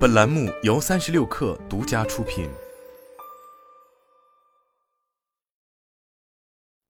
本栏目由三十六氪独家出品。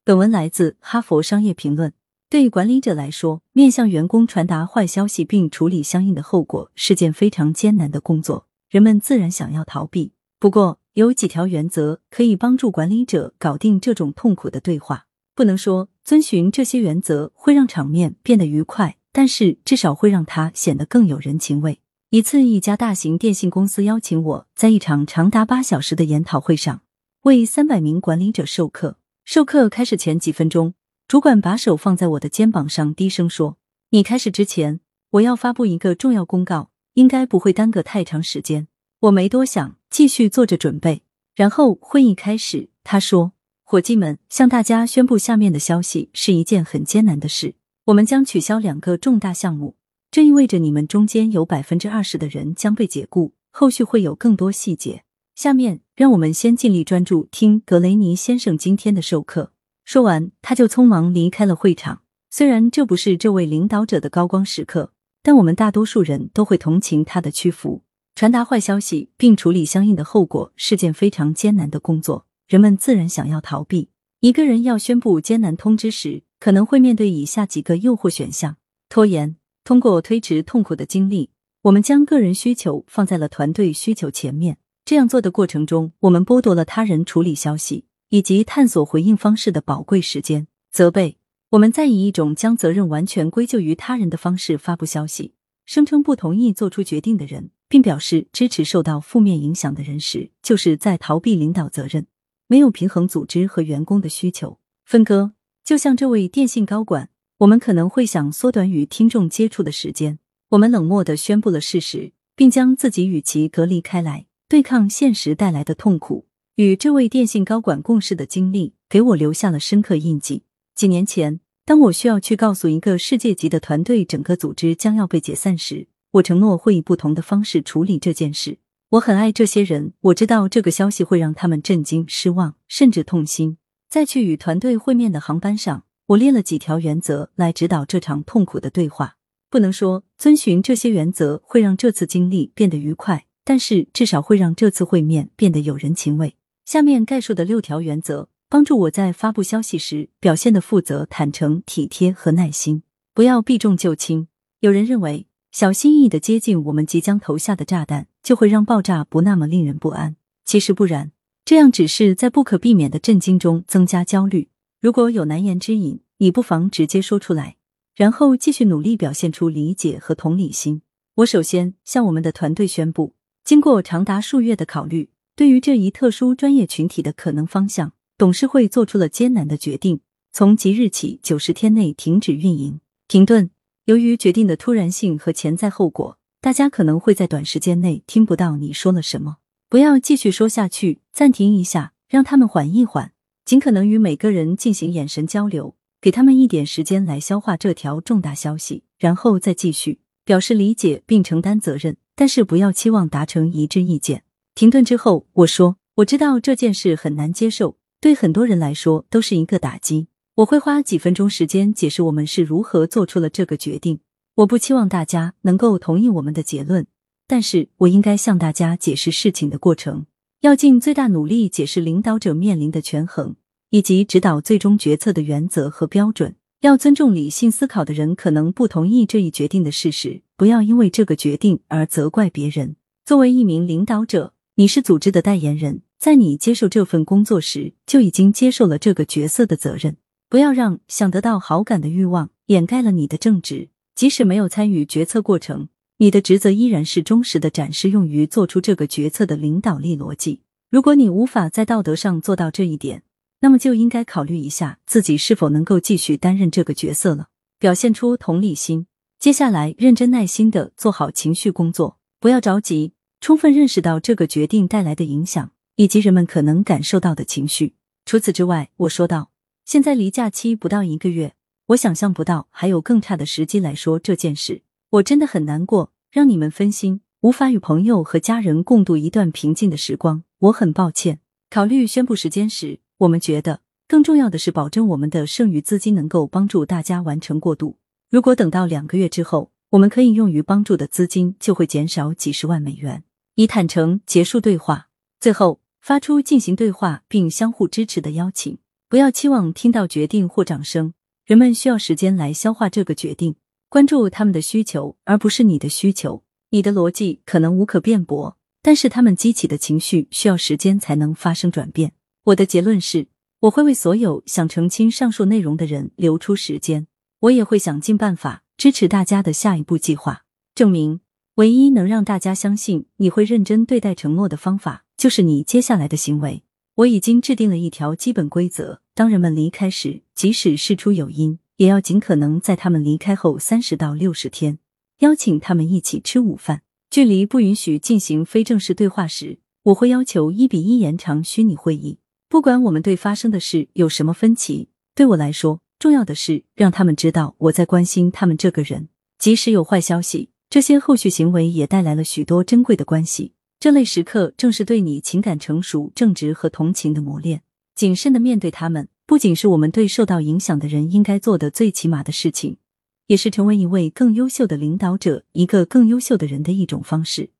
本文来自《哈佛商业评论》。对管理者来说，面向员工传达坏消息并处理相应的后果是件非常艰难的工作，人们自然想要逃避。不过，有几条原则可以帮助管理者搞定这种痛苦的对话。不能说遵循这些原则会让场面变得愉快，但是至少会让它显得更有人情味。一次，一家大型电信公司邀请我在一场长达八小时的研讨会上为三百名管理者授课。授课开始前几分钟，主管把手放在我的肩膀上，低声说：“你开始之前，我要发布一个重要公告，应该不会耽搁太长时间。”我没多想，继续做着准备。然后会议开始，他说：“伙计们，向大家宣布下面的消息是一件很艰难的事，我们将取消两个重大项目。”这意味着你们中间有百分之二十的人将被解雇，后续会有更多细节。下面让我们先尽力专注听格雷尼先生今天的授课。说完，他就匆忙离开了会场。虽然这不是这位领导者的高光时刻，但我们大多数人都会同情他的屈服。传达坏消息并处理相应的后果是件非常艰难的工作，人们自然想要逃避。一个人要宣布艰难通知时，可能会面对以下几个诱惑选项：拖延。通过推迟痛苦的经历，我们将个人需求放在了团队需求前面。这样做的过程中，我们剥夺了他人处理消息以及探索回应方式的宝贵时间。责备我们在以一种将责任完全归咎于他人的方式发布消息，声称不同意做出决定的人，并表示支持受到负面影响的人时，就是在逃避领导责任。没有平衡组织和员工的需求分割，就像这位电信高管。我们可能会想缩短与听众接触的时间。我们冷漠的宣布了事实，并将自己与其隔离开来，对抗现实带来的痛苦。与这位电信高管共事的经历给我留下了深刻印记。几年前，当我需要去告诉一个世界级的团队整个组织将要被解散时，我承诺会以不同的方式处理这件事。我很爱这些人，我知道这个消息会让他们震惊、失望，甚至痛心。在去与团队会面的航班上。我列了几条原则来指导这场痛苦的对话。不能说遵循这些原则会让这次经历变得愉快，但是至少会让这次会面变得有人情味。下面概述的六条原则帮助我在发布消息时表现的负责、坦诚、体贴和耐心。不要避重就轻。有人认为小心翼翼的接近我们即将投下的炸弹，就会让爆炸不那么令人不安。其实不然，这样只是在不可避免的震惊中增加焦虑。如果有难言之隐，你不妨直接说出来，然后继续努力表现出理解和同理心。我首先向我们的团队宣布，经过长达数月的考虑，对于这一特殊专业群体的可能方向，董事会做出了艰难的决定：从即日起九十天内停止运营。停顿。由于决定的突然性和潜在后果，大家可能会在短时间内听不到你说了什么。不要继续说下去，暂停一下，让他们缓一缓。尽可能与每个人进行眼神交流，给他们一点时间来消化这条重大消息，然后再继续表示理解并承担责任。但是不要期望达成一致意见。停顿之后，我说：“我知道这件事很难接受，对很多人来说都是一个打击。我会花几分钟时间解释我们是如何做出了这个决定。我不期望大家能够同意我们的结论，但是我应该向大家解释事情的过程。”要尽最大努力解释领导者面临的权衡，以及指导最终决策的原则和标准。要尊重理性思考的人可能不同意这一决定的事实，不要因为这个决定而责怪别人。作为一名领导者，你是组织的代言人，在你接受这份工作时就已经接受了这个角色的责任。不要让想得到好感的欲望掩盖了你的正直，即使没有参与决策过程。你的职责依然是忠实的展示用于做出这个决策的领导力逻辑。如果你无法在道德上做到这一点，那么就应该考虑一下自己是否能够继续担任这个角色了。表现出同理心，接下来认真耐心的做好情绪工作，不要着急，充分认识到这个决定带来的影响以及人们可能感受到的情绪。除此之外，我说道：现在离假期不到一个月，我想象不到还有更差的时机来说这件事。我真的很难过，让你们分心，无法与朋友和家人共度一段平静的时光。我很抱歉。考虑宣布时间时，我们觉得更重要的是保证我们的剩余资金能够帮助大家完成过渡。如果等到两个月之后，我们可以用于帮助的资金就会减少几十万美元。以坦诚结束对话，最后发出进行对话并相互支持的邀请。不要期望听到决定或掌声，人们需要时间来消化这个决定。关注他们的需求，而不是你的需求。你的逻辑可能无可辩驳，但是他们激起的情绪需要时间才能发生转变。我的结论是，我会为所有想澄清上述内容的人留出时间。我也会想尽办法支持大家的下一步计划。证明唯一能让大家相信你会认真对待承诺的方法，就是你接下来的行为。我已经制定了一条基本规则：当人们离开时，即使事出有因。也要尽可能在他们离开后三十到六十天，邀请他们一起吃午饭。距离不允许进行非正式对话时，我会要求一比一延长虚拟会议。不管我们对发生的事有什么分歧，对我来说，重要的是让他们知道我在关心他们这个人。即使有坏消息，这些后续行为也带来了许多珍贵的关系。这类时刻正是对你情感成熟、正直和同情的磨练。谨慎的面对他们。不仅是我们对受到影响的人应该做的最起码的事情，也是成为一位更优秀的领导者、一个更优秀的人的一种方式。